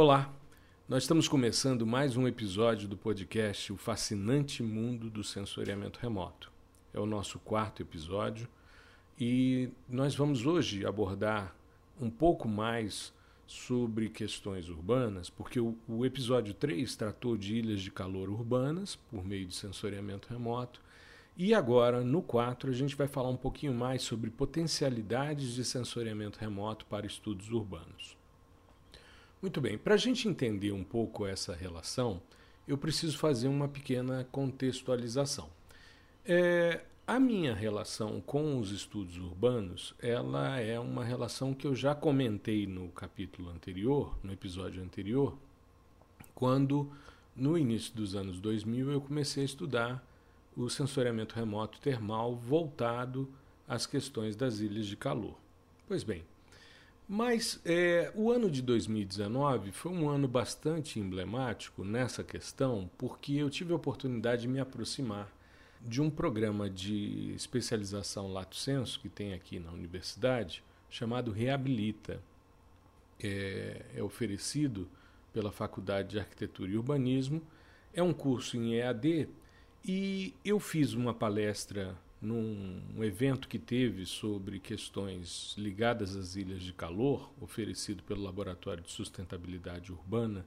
Olá, nós estamos começando mais um episódio do podcast O Fascinante Mundo do Sensoriamento Remoto. É o nosso quarto episódio e nós vamos hoje abordar um pouco mais sobre questões urbanas, porque o, o episódio 3 tratou de ilhas de calor urbanas por meio de sensoriamento remoto. E agora, no 4, a gente vai falar um pouquinho mais sobre potencialidades de sensoriamento remoto para estudos urbanos. Muito bem, para a gente entender um pouco essa relação, eu preciso fazer uma pequena contextualização. É, a minha relação com os estudos urbanos, ela é uma relação que eu já comentei no capítulo anterior, no episódio anterior, quando no início dos anos 2000 eu comecei a estudar o sensoriamento remoto termal voltado às questões das ilhas de calor. Pois bem, mas é, o ano de 2019 foi um ano bastante emblemático nessa questão, porque eu tive a oportunidade de me aproximar de um programa de especialização Lato Senso que tem aqui na universidade, chamado Reabilita. É, é oferecido pela Faculdade de Arquitetura e Urbanismo. É um curso em EAD e eu fiz uma palestra num um evento que teve sobre questões ligadas às ilhas de calor, oferecido pelo Laboratório de Sustentabilidade Urbana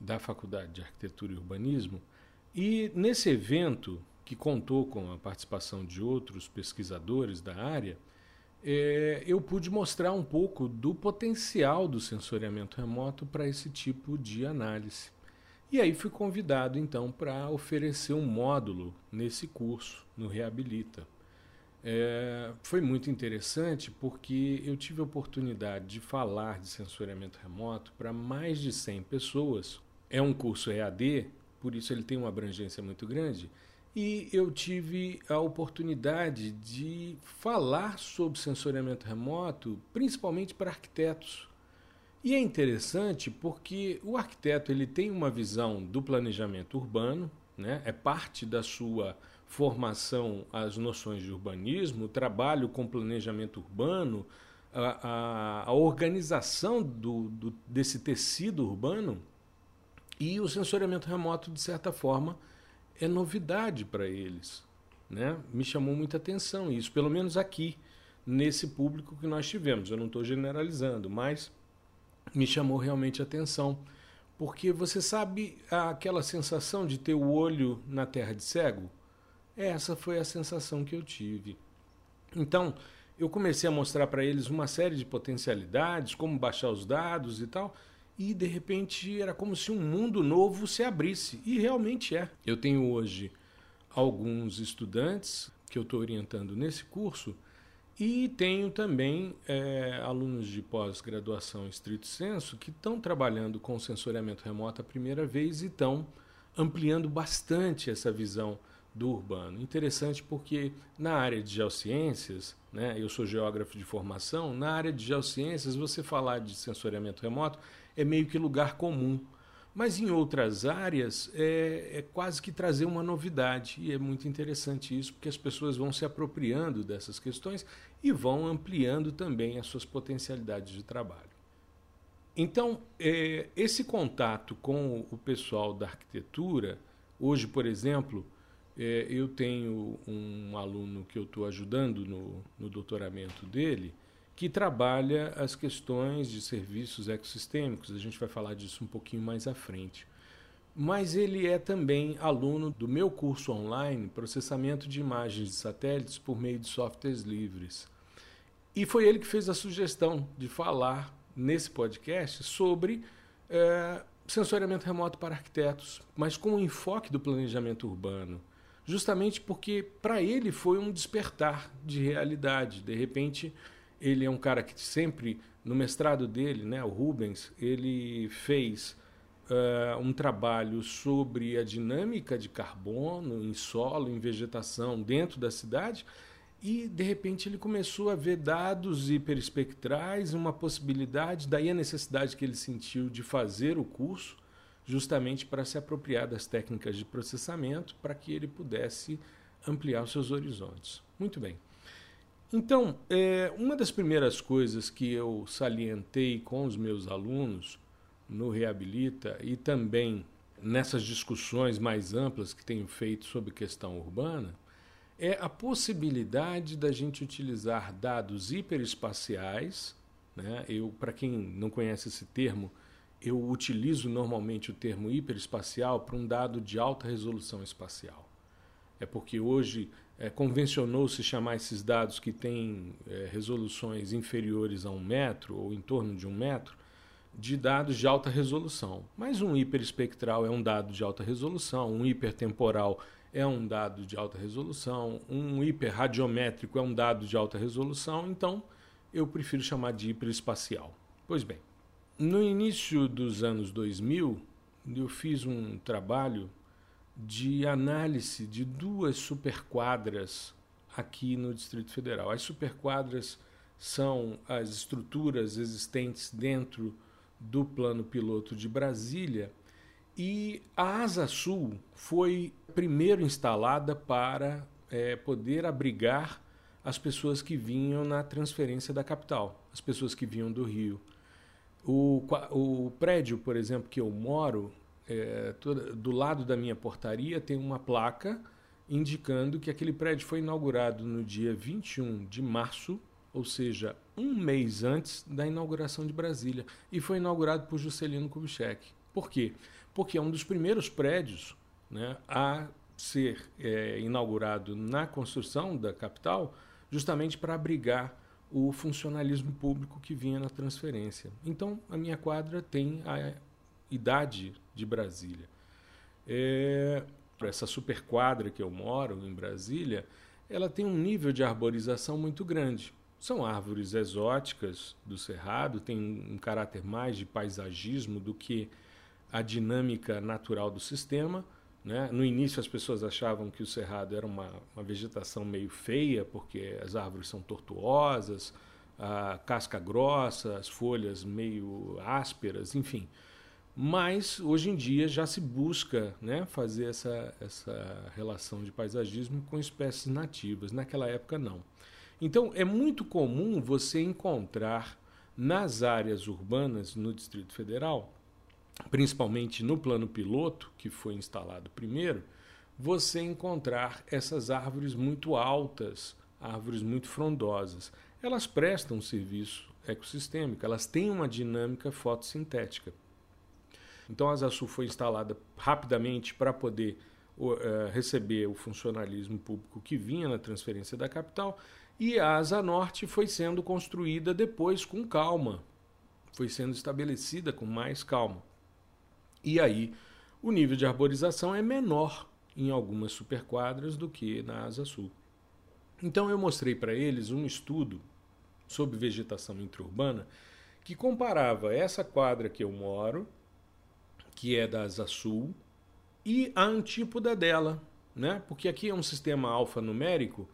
da Faculdade de Arquitetura e Urbanismo. E nesse evento, que contou com a participação de outros pesquisadores da área, é, eu pude mostrar um pouco do potencial do sensoriamento remoto para esse tipo de análise. E aí fui convidado então para oferecer um módulo nesse curso, no Reabilita. É, foi muito interessante porque eu tive a oportunidade de falar de sensoriamento remoto para mais de 100 pessoas. É um curso EAD, por isso ele tem uma abrangência muito grande. E eu tive a oportunidade de falar sobre sensoriamento remoto, principalmente para arquitetos, e é interessante porque o arquiteto ele tem uma visão do planejamento urbano, né? é parte da sua formação as noções de urbanismo, o trabalho com planejamento urbano, a, a, a organização do, do, desse tecido urbano e o sensoriamento remoto, de certa forma, é novidade para eles. Né? Me chamou muita atenção isso, pelo menos aqui, nesse público que nós tivemos. Eu não estou generalizando, mas me chamou realmente a atenção. Porque você sabe aquela sensação de ter o olho na terra de cego? Essa foi a sensação que eu tive. Então, eu comecei a mostrar para eles uma série de potencialidades, como baixar os dados e tal, e de repente era como se um mundo novo se abrisse, e realmente é. Eu tenho hoje alguns estudantes que eu estou orientando nesse curso e tenho também é, alunos de pós-graduação estrito senso que estão trabalhando com sensoriamento remoto a primeira vez e estão ampliando bastante essa visão do urbano. Interessante porque na área de geociências, né, eu sou geógrafo de formação, na área de geociências você falar de sensoriamento remoto é meio que lugar comum. Mas em outras áreas é, é, quase que trazer uma novidade. E é muito interessante isso, porque as pessoas vão se apropriando dessas questões e vão ampliando também as suas potencialidades de trabalho. Então, é, esse contato com o pessoal da arquitetura, hoje, por exemplo, é, eu tenho um aluno que eu estou ajudando no, no doutoramento dele que trabalha as questões de serviços ecossistêmicos. A gente vai falar disso um pouquinho mais à frente. Mas ele é também aluno do meu curso online, Processamento de Imagens de Satélites por meio de softwares livres. E foi ele que fez a sugestão de falar nesse podcast sobre é, sensoriamento remoto para arquitetos, mas com o enfoque do planejamento urbano. Justamente porque para ele foi um despertar de realidade. De repente, ele é um cara que sempre, no mestrado dele, né, o Rubens, ele fez uh, um trabalho sobre a dinâmica de carbono em solo, em vegetação dentro da cidade, e de repente ele começou a ver dados hiperespectrais, uma possibilidade, daí a necessidade que ele sentiu de fazer o curso, justamente para se apropriar das técnicas de processamento, para que ele pudesse ampliar os seus horizontes. Muito bem. Então, é, uma das primeiras coisas que eu salientei com os meus alunos no Reabilita e também nessas discussões mais amplas que tenho feito sobre questão urbana é a possibilidade da gente utilizar dados hiperespaciais. Né? Eu, para quem não conhece esse termo, eu utilizo normalmente o termo hiperespacial para um dado de alta resolução espacial. É porque hoje é, convencionou-se chamar esses dados que têm é, resoluções inferiores a um metro ou em torno de um metro de dados de alta resolução. Mas um hiperespectral é um dado de alta resolução, um hipertemporal é um dado de alta resolução, um hiperradiométrico é um dado de alta resolução, então eu prefiro chamar de hiperespacial. Pois bem, no início dos anos 2000, eu fiz um trabalho de análise de duas superquadras aqui no Distrito Federal. As superquadras são as estruturas existentes dentro do plano piloto de Brasília e a Asa Sul foi primeiro instalada para é, poder abrigar as pessoas que vinham na transferência da capital, as pessoas que vinham do Rio. O, o prédio, por exemplo, que eu moro, é, toda, do lado da minha portaria tem uma placa indicando que aquele prédio foi inaugurado no dia 21 de março ou seja, um mês antes da inauguração de Brasília, e foi inaugurado por Juscelino Kubitschek. Por quê? Porque é um dos primeiros prédios né, a ser é, inaugurado na construção da capital, justamente para abrigar o funcionalismo público que vinha na transferência. Então, a minha quadra tem a idade de Brasília. É, essa superquadra que eu moro em Brasília, ela tem um nível de arborização muito grande. São árvores exóticas do cerrado, tem um caráter mais de paisagismo do que a dinâmica natural do sistema. Né? No início, as pessoas achavam que o cerrado era uma, uma vegetação meio feia, porque as árvores são tortuosas, a casca grossa, as folhas meio ásperas, enfim. Mas hoje em dia já se busca né, fazer essa, essa relação de paisagismo com espécies nativas. Naquela época, não. Então, é muito comum você encontrar nas áreas urbanas no Distrito Federal, principalmente no plano piloto, que foi instalado primeiro, você encontrar essas árvores muito altas, árvores muito frondosas. Elas prestam serviço ecossistêmico, elas têm uma dinâmica fotossintética. Então, a Azasul foi instalada rapidamente para poder uh, receber o funcionalismo público que vinha na transferência da capital e a Asa Norte foi sendo construída depois com calma, foi sendo estabelecida com mais calma. E aí o nível de arborização é menor em algumas superquadras do que na Asa Sul. Então eu mostrei para eles um estudo sobre vegetação interurbana que comparava essa quadra que eu moro, que é da Asa Sul, e a antípoda dela, né? Porque aqui é um sistema alfanumérico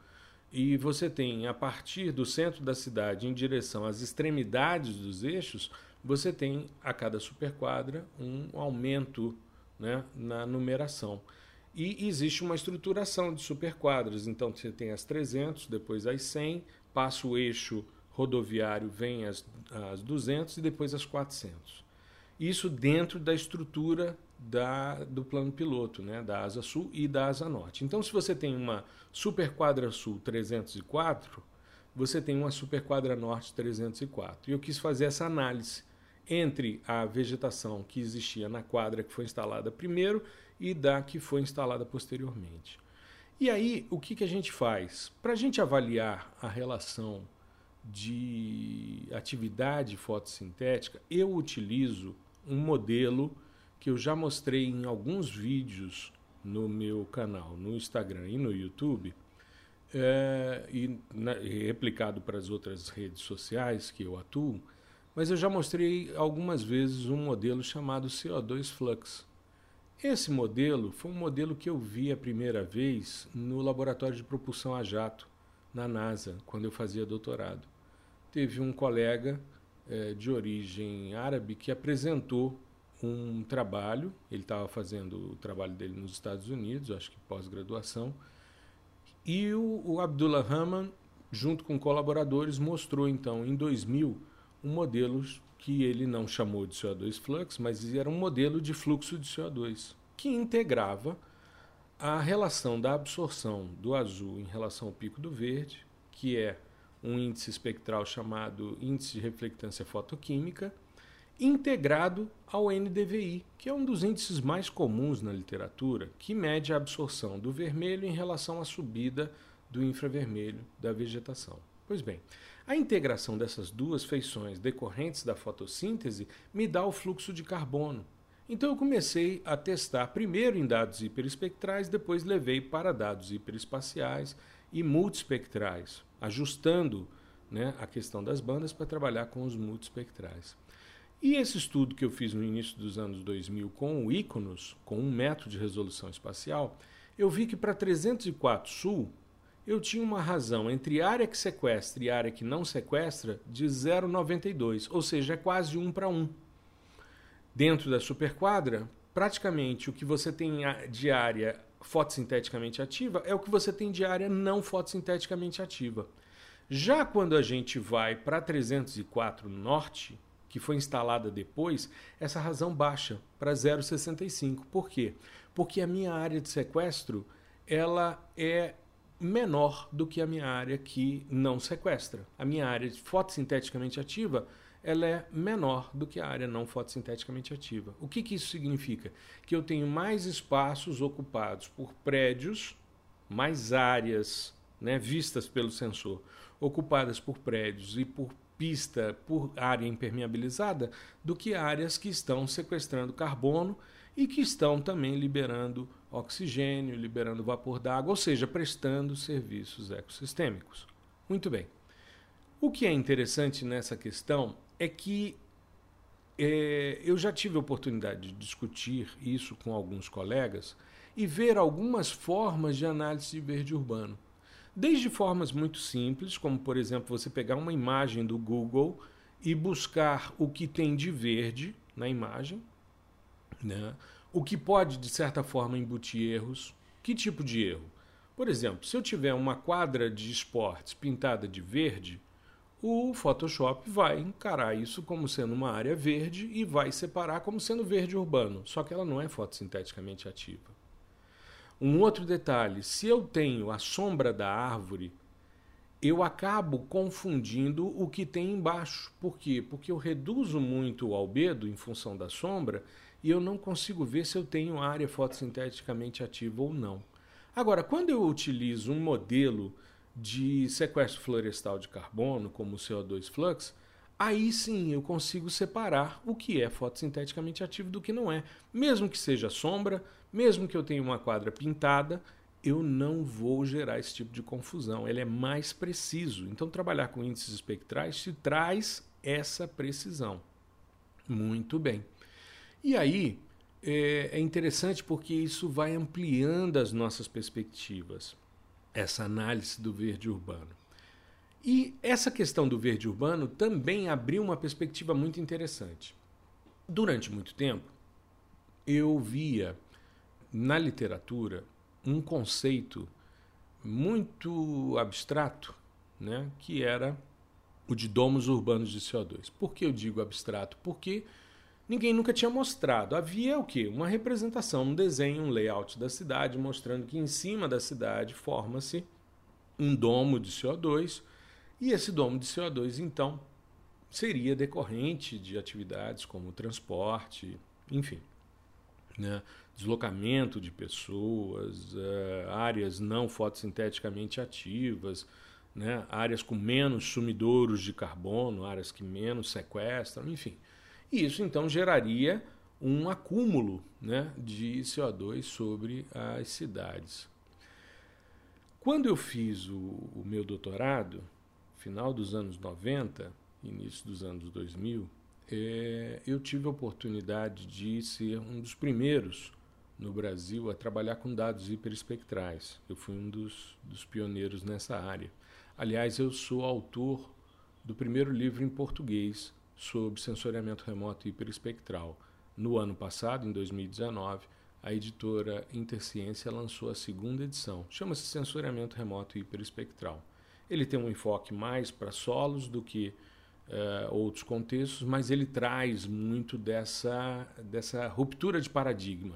e você tem, a partir do centro da cidade em direção às extremidades dos eixos, você tem a cada superquadra um aumento né, na numeração. E existe uma estruturação de superquadras. Então você tem as 300, depois as 100, passa o eixo rodoviário, vem as, as 200 e depois as 400. Isso dentro da estrutura da, do plano piloto, né, da Asa Sul e da Asa Norte. Então, se você tem uma Superquadra Sul 304, você tem uma Superquadra Norte 304. E eu quis fazer essa análise entre a vegetação que existia na quadra que foi instalada primeiro e da que foi instalada posteriormente. E aí, o que, que a gente faz? Para a gente avaliar a relação de atividade fotossintética, eu utilizo um modelo que eu já mostrei em alguns vídeos no meu canal, no Instagram e no YouTube, é, e, na, e replicado para as outras redes sociais que eu atuo, mas eu já mostrei algumas vezes um modelo chamado CO2 Flux. Esse modelo foi um modelo que eu vi a primeira vez no laboratório de propulsão a jato, na NASA, quando eu fazia doutorado. Teve um colega é, de origem árabe que apresentou um trabalho, ele estava fazendo o trabalho dele nos Estados Unidos, acho que pós-graduação, e o, o Abdullah Rahman, junto com colaboradores, mostrou então em 2000 um modelo que ele não chamou de CO2 flux, mas era um modelo de fluxo de CO2 que integrava a relação da absorção do azul em relação ao pico do verde, que é um índice espectral chamado índice de reflectância fotoquímica, integrado ao NDVI, que é um dos índices mais comuns na literatura, que mede a absorção do vermelho em relação à subida do infravermelho da vegetação. Pois bem, a integração dessas duas feições decorrentes da fotossíntese me dá o fluxo de carbono. Então eu comecei a testar primeiro em dados hiperespectrais, depois levei para dados hiperespaciais e multispectrais, ajustando né, a questão das bandas para trabalhar com os multispectrais. E esse estudo que eu fiz no início dos anos 2000 com o Iconos, com um método de resolução espacial, eu vi que para 304 Sul eu tinha uma razão entre área que sequestra e área que não sequestra de 0,92, ou seja, é quase um para um. Dentro da superquadra, praticamente o que você tem de área fotossinteticamente ativa é o que você tem de área não fotossinteticamente ativa. Já quando a gente vai para 304 Norte, que foi instalada depois, essa razão baixa para 0,65. Por quê? Porque a minha área de sequestro ela é menor do que a minha área que não sequestra. A minha área fotossinteticamente ativa ela é menor do que a área não fotossinteticamente ativa. O que, que isso significa? Que eu tenho mais espaços ocupados por prédios, mais áreas né, vistas pelo sensor, ocupadas por prédios e por pista por área impermeabilizada do que áreas que estão sequestrando carbono e que estão também liberando oxigênio, liberando vapor d'água, ou seja, prestando serviços ecossistêmicos. Muito bem. O que é interessante nessa questão é que é, eu já tive a oportunidade de discutir isso com alguns colegas e ver algumas formas de análise de verde urbano. Desde formas muito simples, como por exemplo você pegar uma imagem do Google e buscar o que tem de verde na imagem, né? o que pode de certa forma embutir erros. Que tipo de erro? Por exemplo, se eu tiver uma quadra de esportes pintada de verde, o Photoshop vai encarar isso como sendo uma área verde e vai separar como sendo verde urbano, só que ela não é fotossinteticamente ativa. Um outro detalhe: se eu tenho a sombra da árvore, eu acabo confundindo o que tem embaixo. Por quê? Porque eu reduzo muito o albedo em função da sombra e eu não consigo ver se eu tenho área fotossinteticamente ativa ou não. Agora, quando eu utilizo um modelo de sequestro florestal de carbono, como o CO2 flux, aí sim eu consigo separar o que é fotossinteticamente ativo do que não é. Mesmo que seja sombra, mesmo que eu tenha uma quadra pintada, eu não vou gerar esse tipo de confusão. Ele é mais preciso. Então, trabalhar com índices espectrais te traz essa precisão. Muito bem. E aí é, é interessante porque isso vai ampliando as nossas perspectivas, essa análise do verde urbano. E essa questão do verde urbano também abriu uma perspectiva muito interessante. Durante muito tempo, eu via na literatura um conceito muito abstrato, né, que era o de domos urbanos de CO2. Por que eu digo abstrato? Porque ninguém nunca tinha mostrado. Havia o quê? Uma representação, um desenho, um layout da cidade, mostrando que em cima da cidade forma-se um domo de CO2 e esse domo de CO2, então, seria decorrente de atividades como transporte, enfim, né? deslocamento de pessoas, uh, áreas não fotossinteticamente ativas, né? áreas com menos sumidouros de carbono, áreas que menos sequestram, enfim. E isso então geraria um acúmulo né, de CO2 sobre as cidades. Quando eu fiz o, o meu doutorado, final dos anos 90, início dos anos 2000, é, eu tive a oportunidade de ser um dos primeiros no Brasil a trabalhar com dados hiperespectrais. Eu fui um dos, dos pioneiros nessa área. Aliás, eu sou autor do primeiro livro em português sobre sensoriamento remoto hiperespectral. No ano passado, em 2019, a editora Interciência lançou a segunda edição. Chama-se Sensoriamento Remoto Hiperespectral. Ele tem um enfoque mais para solos do que uh, outros contextos, mas ele traz muito dessa, dessa ruptura de paradigma,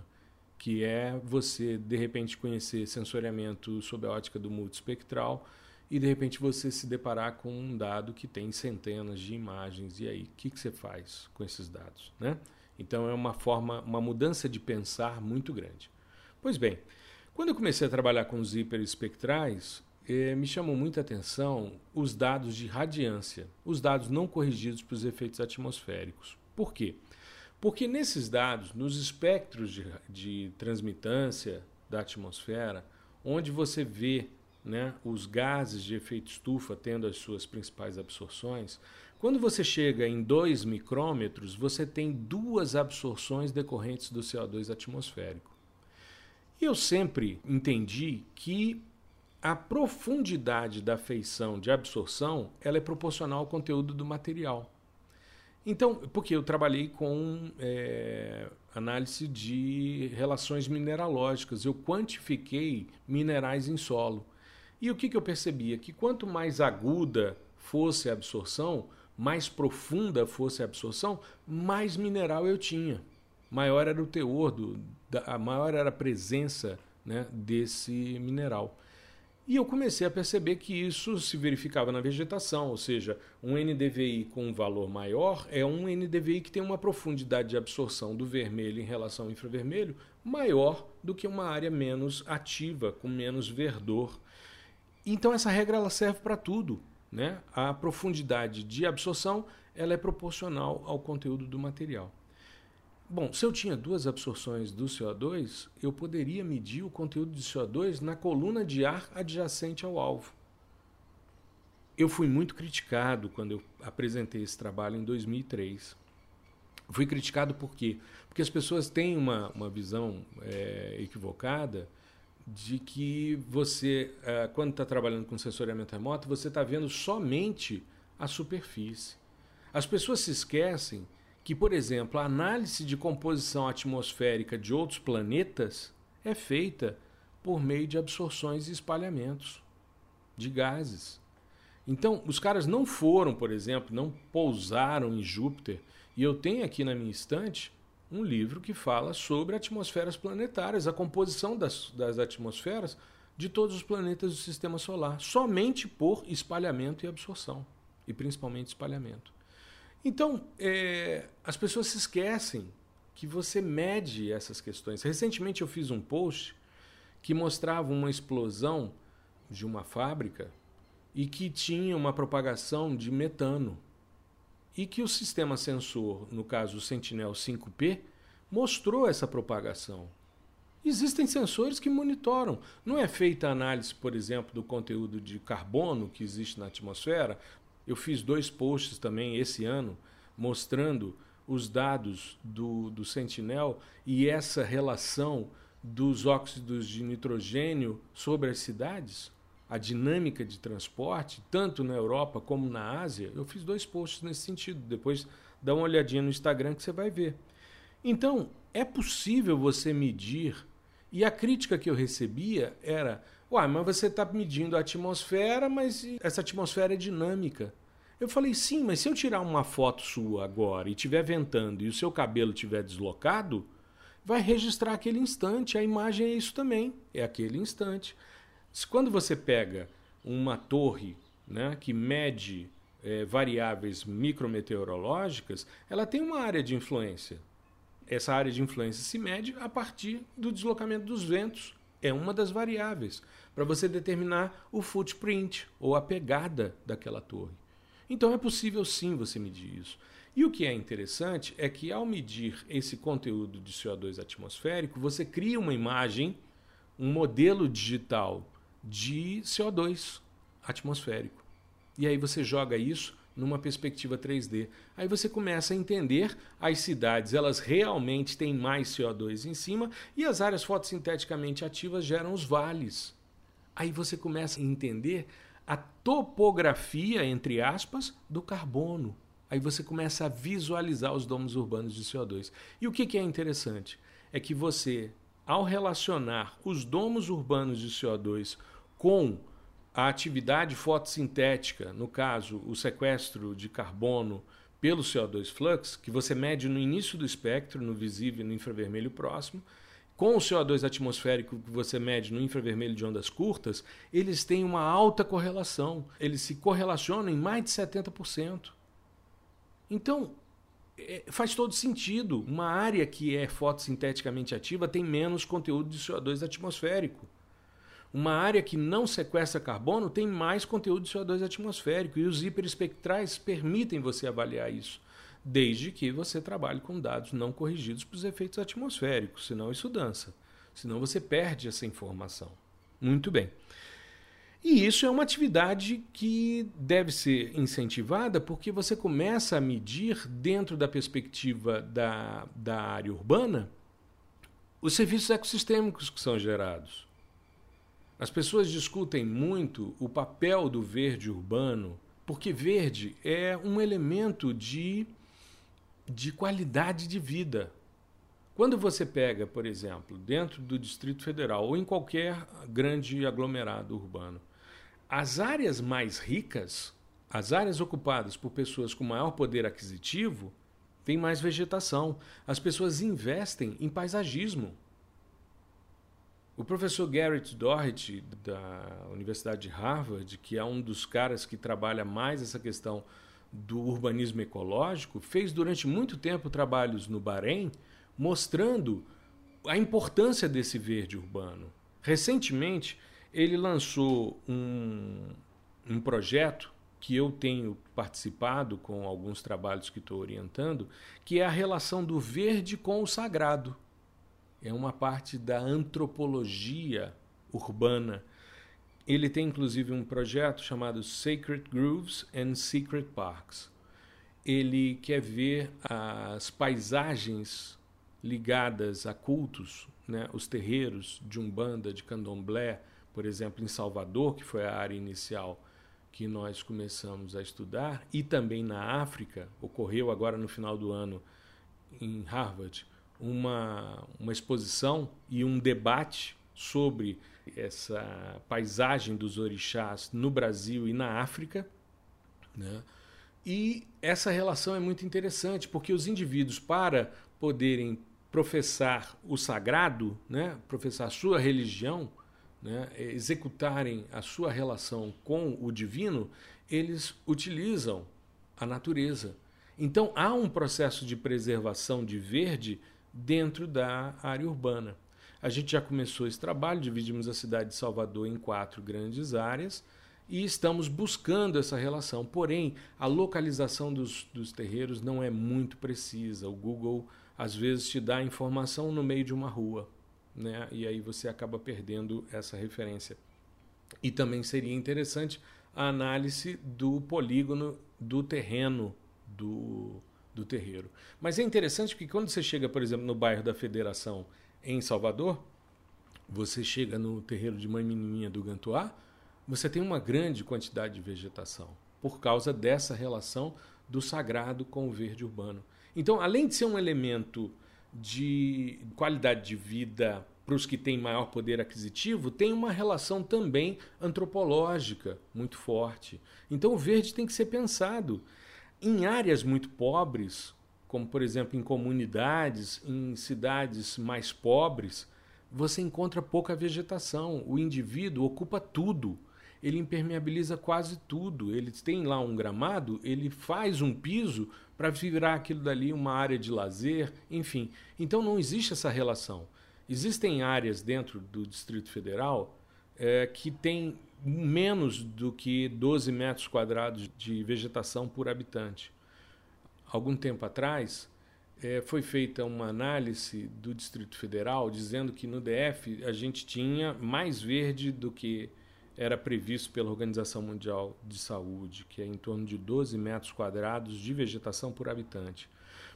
que é você, de repente, conhecer sensoriamento sob a ótica do multiespectral e, de repente, você se deparar com um dado que tem centenas de imagens. E aí, o que, que você faz com esses dados? Né? Então, é uma forma, uma mudança de pensar muito grande. Pois bem, quando eu comecei a trabalhar com os hiperespectrais, eh, me chamou muita atenção os dados de radiância, os dados não corrigidos para os efeitos atmosféricos. Por quê? Porque nesses dados, nos espectros de, de transmitância da atmosfera, onde você vê né, os gases de efeito estufa tendo as suas principais absorções, quando você chega em 2 micrômetros, você tem duas absorções decorrentes do CO2 atmosférico. E eu sempre entendi que a profundidade da feição de absorção ela é proporcional ao conteúdo do material. Então, porque eu trabalhei com é, análise de relações mineralógicas, eu quantifiquei minerais em solo. E o que, que eu percebia? Que quanto mais aguda fosse a absorção, mais profunda fosse a absorção, mais mineral eu tinha maior era o teor, do, da, maior era a presença né, desse mineral. E eu comecei a perceber que isso se verificava na vegetação, ou seja, um NDVI com um valor maior é um NDVI que tem uma profundidade de absorção do vermelho em relação ao infravermelho maior do que uma área menos ativa, com menos verdor. Então essa regra ela serve para tudo. Né? A profundidade de absorção ela é proporcional ao conteúdo do material. Bom, se eu tinha duas absorções do CO2, eu poderia medir o conteúdo de CO2 na coluna de ar adjacente ao alvo. Eu fui muito criticado quando eu apresentei esse trabalho em 2003. Fui criticado por quê? Porque as pessoas têm uma, uma visão é, equivocada de que você, é, quando está trabalhando com sensoriamento remoto, você está vendo somente a superfície. As pessoas se esquecem que, por exemplo, a análise de composição atmosférica de outros planetas é feita por meio de absorções e espalhamentos de gases. Então, os caras não foram, por exemplo, não pousaram em Júpiter. E eu tenho aqui na minha estante um livro que fala sobre atmosferas planetárias, a composição das, das atmosferas de todos os planetas do sistema solar, somente por espalhamento e absorção, e principalmente espalhamento. Então, é, as pessoas se esquecem que você mede essas questões. Recentemente eu fiz um post que mostrava uma explosão de uma fábrica e que tinha uma propagação de metano. E que o sistema sensor, no caso o Sentinel 5P, mostrou essa propagação. Existem sensores que monitoram. Não é feita análise, por exemplo, do conteúdo de carbono que existe na atmosfera, eu fiz dois posts também esse ano mostrando os dados do, do Sentinel e essa relação dos óxidos de nitrogênio sobre as cidades, a dinâmica de transporte, tanto na Europa como na Ásia. Eu fiz dois posts nesse sentido. Depois dá uma olhadinha no Instagram que você vai ver. Então, é possível você medir. E a crítica que eu recebia era: Uai, mas você está medindo a atmosfera, mas essa atmosfera é dinâmica. Eu falei, sim, mas se eu tirar uma foto sua agora e estiver ventando e o seu cabelo estiver deslocado, vai registrar aquele instante. A imagem é isso também, é aquele instante. Quando você pega uma torre né, que mede é, variáveis micrometeorológicas, ela tem uma área de influência. Essa área de influência se mede a partir do deslocamento dos ventos é uma das variáveis para você determinar o footprint ou a pegada daquela torre. Então é possível sim você medir isso. E o que é interessante é que ao medir esse conteúdo de CO2 atmosférico, você cria uma imagem, um modelo digital de CO2 atmosférico. E aí você joga isso numa perspectiva 3D. Aí você começa a entender as cidades, elas realmente têm mais CO2 em cima e as áreas fotossinteticamente ativas geram os vales. Aí você começa a entender a topografia, entre aspas, do carbono. Aí você começa a visualizar os domos urbanos de CO2. E o que, é interessante? É que você, ao relacionar os domos urbanos de CO2 com a atividade fotossintética, no caso, o sequestro de carbono pelo CO2 flux, que você mede no início do espectro, no visível e no infravermelho próximo, com o CO2 atmosférico que você mede no infravermelho de ondas curtas, eles têm uma alta correlação. Eles se correlacionam em mais de 70%. Então, é, faz todo sentido. Uma área que é fotossinteticamente ativa tem menos conteúdo de CO2 atmosférico. Uma área que não sequestra carbono tem mais conteúdo de CO2 atmosférico. E os hiperespectrais permitem você avaliar isso desde que você trabalhe com dados não corrigidos para os efeitos atmosféricos, senão isso dança. Senão você perde essa informação. Muito bem. E isso é uma atividade que deve ser incentivada porque você começa a medir, dentro da perspectiva da, da área urbana, os serviços ecossistêmicos que são gerados. As pessoas discutem muito o papel do verde urbano, porque verde é um elemento de de qualidade de vida. Quando você pega, por exemplo, dentro do Distrito Federal ou em qualquer grande aglomerado urbano, as áreas mais ricas, as áreas ocupadas por pessoas com maior poder aquisitivo, têm mais vegetação. As pessoas investem em paisagismo. O professor Garrett Doherty, da Universidade de Harvard, que é um dos caras que trabalha mais essa questão do urbanismo ecológico, fez durante muito tempo trabalhos no Bahrein mostrando a importância desse verde urbano. Recentemente, ele lançou um, um projeto que eu tenho participado com alguns trabalhos que estou orientando, que é a relação do verde com o sagrado. É uma parte da antropologia urbana ele tem inclusive um projeto chamado Sacred Grooves and Secret Parks. Ele quer ver as paisagens ligadas a cultos, né, os terreiros de Umbanda, de Candomblé, por exemplo, em Salvador, que foi a área inicial que nós começamos a estudar, e também na África, ocorreu agora no final do ano em Harvard, uma, uma exposição e um debate sobre essa paisagem dos orixás no Brasil e na África. Né? E essa relação é muito interessante, porque os indivíduos, para poderem professar o sagrado, né? professar a sua religião, né? executarem a sua relação com o divino, eles utilizam a natureza. Então há um processo de preservação de verde dentro da área urbana. A gente já começou esse trabalho, dividimos a cidade de Salvador em quatro grandes áreas e estamos buscando essa relação. Porém, a localização dos, dos terreiros não é muito precisa. O Google às vezes te dá informação no meio de uma rua, né? E aí você acaba perdendo essa referência. E também seria interessante a análise do polígono do terreno do, do terreiro. Mas é interessante que quando você chega, por exemplo, no bairro da Federação em Salvador, você chega no terreiro de Mãe Menininha do Gantuá, você tem uma grande quantidade de vegetação, por causa dessa relação do sagrado com o verde urbano. Então, além de ser um elemento de qualidade de vida para os que têm maior poder aquisitivo, tem uma relação também antropológica muito forte. Então, o verde tem que ser pensado. Em áreas muito pobres, como por exemplo em comunidades, em cidades mais pobres, você encontra pouca vegetação. O indivíduo ocupa tudo. Ele impermeabiliza quase tudo. Ele tem lá um gramado, ele faz um piso para virar aquilo dali uma área de lazer, enfim. Então não existe essa relação. Existem áreas dentro do Distrito Federal é, que têm menos do que 12 metros quadrados de vegetação por habitante algum tempo atrás, é, foi feita uma análise do Distrito Federal dizendo que no DF a gente tinha mais verde do que era previsto pela Organização Mundial de Saúde, que é em torno de 12 metros quadrados de vegetação por habitante.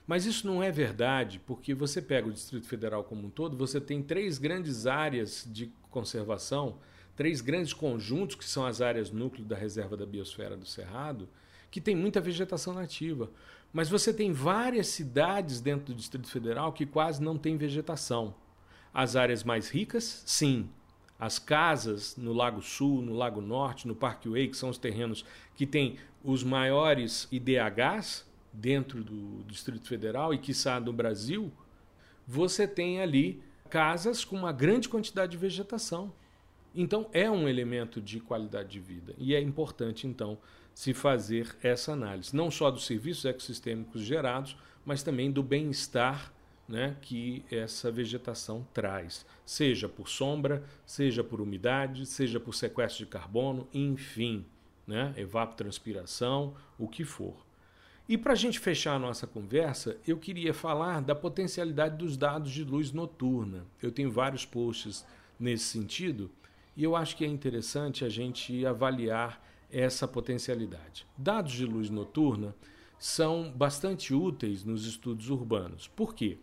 Mas isso não é verdade, porque você pega o Distrito Federal como um todo, você tem três grandes áreas de conservação, três grandes conjuntos, que são as áreas núcleo da Reserva da Biosfera do Cerrado, que tem muita vegetação nativa. Mas você tem várias cidades dentro do Distrito Federal que quase não tem vegetação. As áreas mais ricas, sim. As casas no Lago Sul, no Lago Norte, no Parkway, que são os terrenos que têm os maiores IDHs dentro do Distrito Federal e, quiçá, do Brasil, você tem ali casas com uma grande quantidade de vegetação. Então, é um elemento de qualidade de vida. E é importante, então, se fazer essa análise, não só dos serviços ecossistêmicos gerados, mas também do bem-estar né, que essa vegetação traz, seja por sombra, seja por umidade, seja por sequestro de carbono, enfim, né, evapotranspiração, o que for. E para a gente fechar a nossa conversa, eu queria falar da potencialidade dos dados de luz noturna. Eu tenho vários posts nesse sentido e eu acho que é interessante a gente avaliar essa potencialidade. Dados de luz noturna são bastante úteis nos estudos urbanos. Por quê?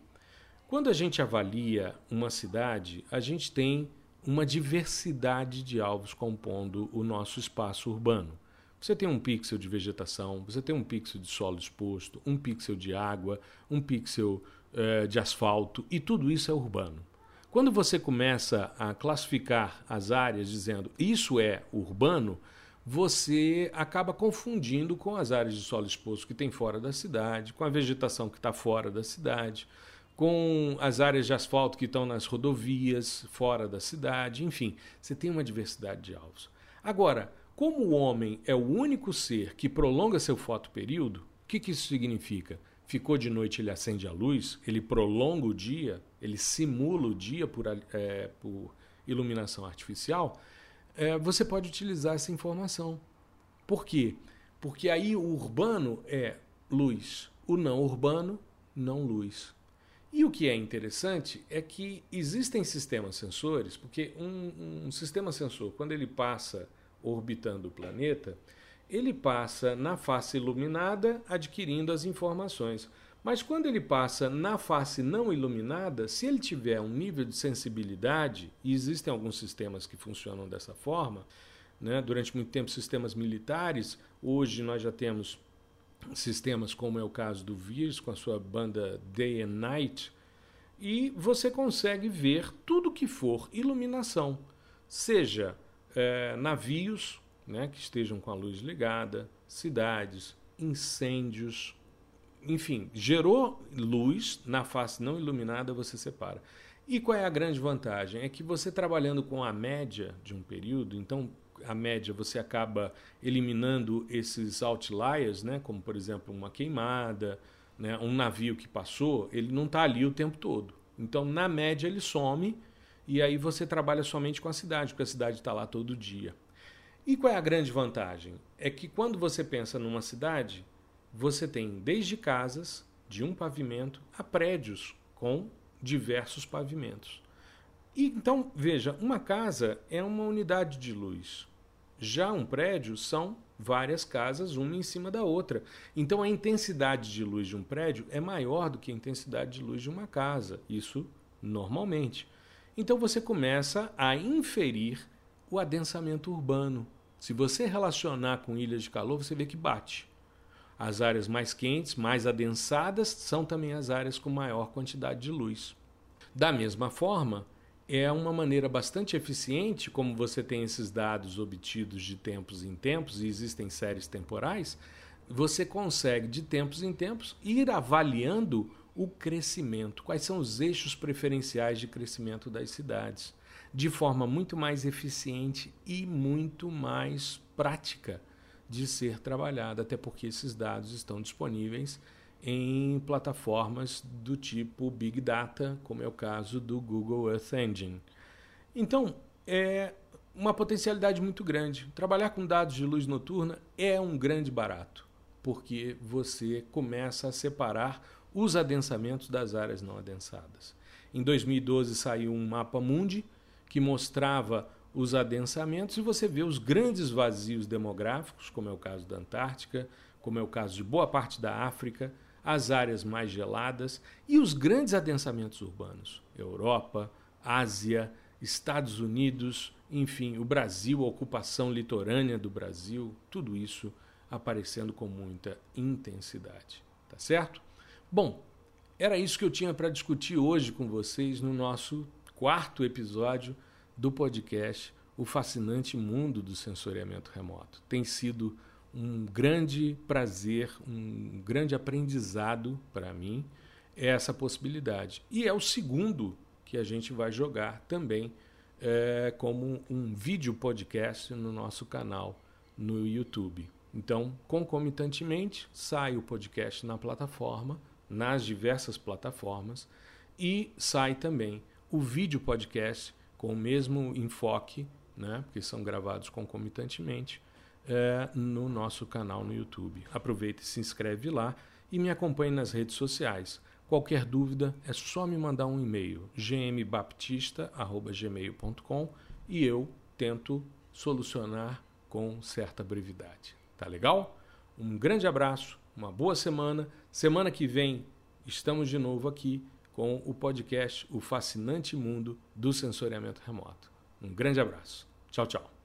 Quando a gente avalia uma cidade, a gente tem uma diversidade de alvos compondo o nosso espaço urbano. Você tem um pixel de vegetação, você tem um pixel de solo exposto, um pixel de água, um pixel eh, de asfalto, e tudo isso é urbano. Quando você começa a classificar as áreas dizendo isso é urbano, você acaba confundindo com as áreas de solo exposto que tem fora da cidade, com a vegetação que está fora da cidade com as áreas de asfalto que estão nas rodovias, fora da cidade, enfim, você tem uma diversidade de alvos. Agora, como o homem é o único ser que prolonga seu fotoperíodo, o que, que isso significa? Ficou de noite, ele acende a luz, ele prolonga o dia, ele simula o dia por, é, por iluminação artificial, é, você pode utilizar essa informação. Por quê? Porque aí o urbano é luz, o não urbano, não luz. E o que é interessante é que existem sistemas sensores, porque um, um, sistema sensor, quando ele passa orbitando o planeta, ele passa na face iluminada adquirindo as informações. Mas quando ele passa na face não iluminada, se ele tiver um nível de sensibilidade, e existem alguns sistemas que funcionam dessa forma, né? durante muito tempo sistemas militares, hoje nós já temos sistemas como é o caso do VIRS com a sua banda Day and Night e você consegue ver tudo que for iluminação, seja é, navios né, que estejam com a luz ligada, cidades, incêndios, enfim, gerou luz na face não iluminada, você separa. E qual é a grande vantagem? É que você trabalhando com a média de um período, então a média você acaba eliminando esses outliers, né? como por exemplo uma queimada, né? um navio que passou, ele não está ali o tempo todo. Então, na média, ele some e aí você trabalha somente com a cidade, porque a cidade está lá todo dia. E qual é a grande vantagem? É que quando você pensa numa cidade, você tem desde casas de um pavimento a prédios com diversos pavimentos. E, então, veja, uma casa é uma unidade de luz. Já um prédio são várias casas, uma em cima da outra. Então a intensidade de luz de um prédio é maior do que a intensidade de luz de uma casa. Isso normalmente. Então você começa a inferir o adensamento urbano. Se você relacionar com ilhas de calor, você vê que bate. As áreas mais quentes, mais adensadas, são também as áreas com maior quantidade de luz. Da mesma forma, é uma maneira bastante eficiente, como você tem esses dados obtidos de tempos em tempos, e existem séries temporais, você consegue, de tempos em tempos, ir avaliando o crescimento, quais são os eixos preferenciais de crescimento das cidades, de forma muito mais eficiente e muito mais prática de ser trabalhada, até porque esses dados estão disponíveis em plataformas do tipo Big Data, como é o caso do Google Earth Engine. Então, é uma potencialidade muito grande. Trabalhar com dados de luz noturna é um grande barato, porque você começa a separar os adensamentos das áreas não adensadas. Em 2012 saiu um mapa mundi que mostrava os adensamentos e você vê os grandes vazios demográficos, como é o caso da Antártica, como é o caso de boa parte da África, as áreas mais geladas e os grandes adensamentos urbanos. Europa, Ásia, Estados Unidos, enfim, o Brasil, a ocupação litorânea do Brasil, tudo isso aparecendo com muita intensidade. Tá certo? Bom, era isso que eu tinha para discutir hoje com vocês no nosso quarto episódio do podcast O Fascinante Mundo do Sensoriamento Remoto. Tem sido um grande prazer, um grande aprendizado para mim essa possibilidade. E é o segundo que a gente vai jogar também é, como um vídeo podcast no nosso canal no YouTube. Então, concomitantemente, sai o podcast na plataforma, nas diversas plataformas, e sai também o vídeo podcast com o mesmo enfoque, né, porque são gravados concomitantemente, é, no nosso canal no YouTube. Aproveita e se inscreve lá e me acompanhe nas redes sociais. Qualquer dúvida é só me mandar um e-mail gmbaptista@gmail.com e eu tento solucionar com certa brevidade. Tá legal? Um grande abraço, uma boa semana. Semana que vem estamos de novo aqui com o podcast O Fascinante Mundo do Sensoriamento Remoto. Um grande abraço. Tchau, tchau.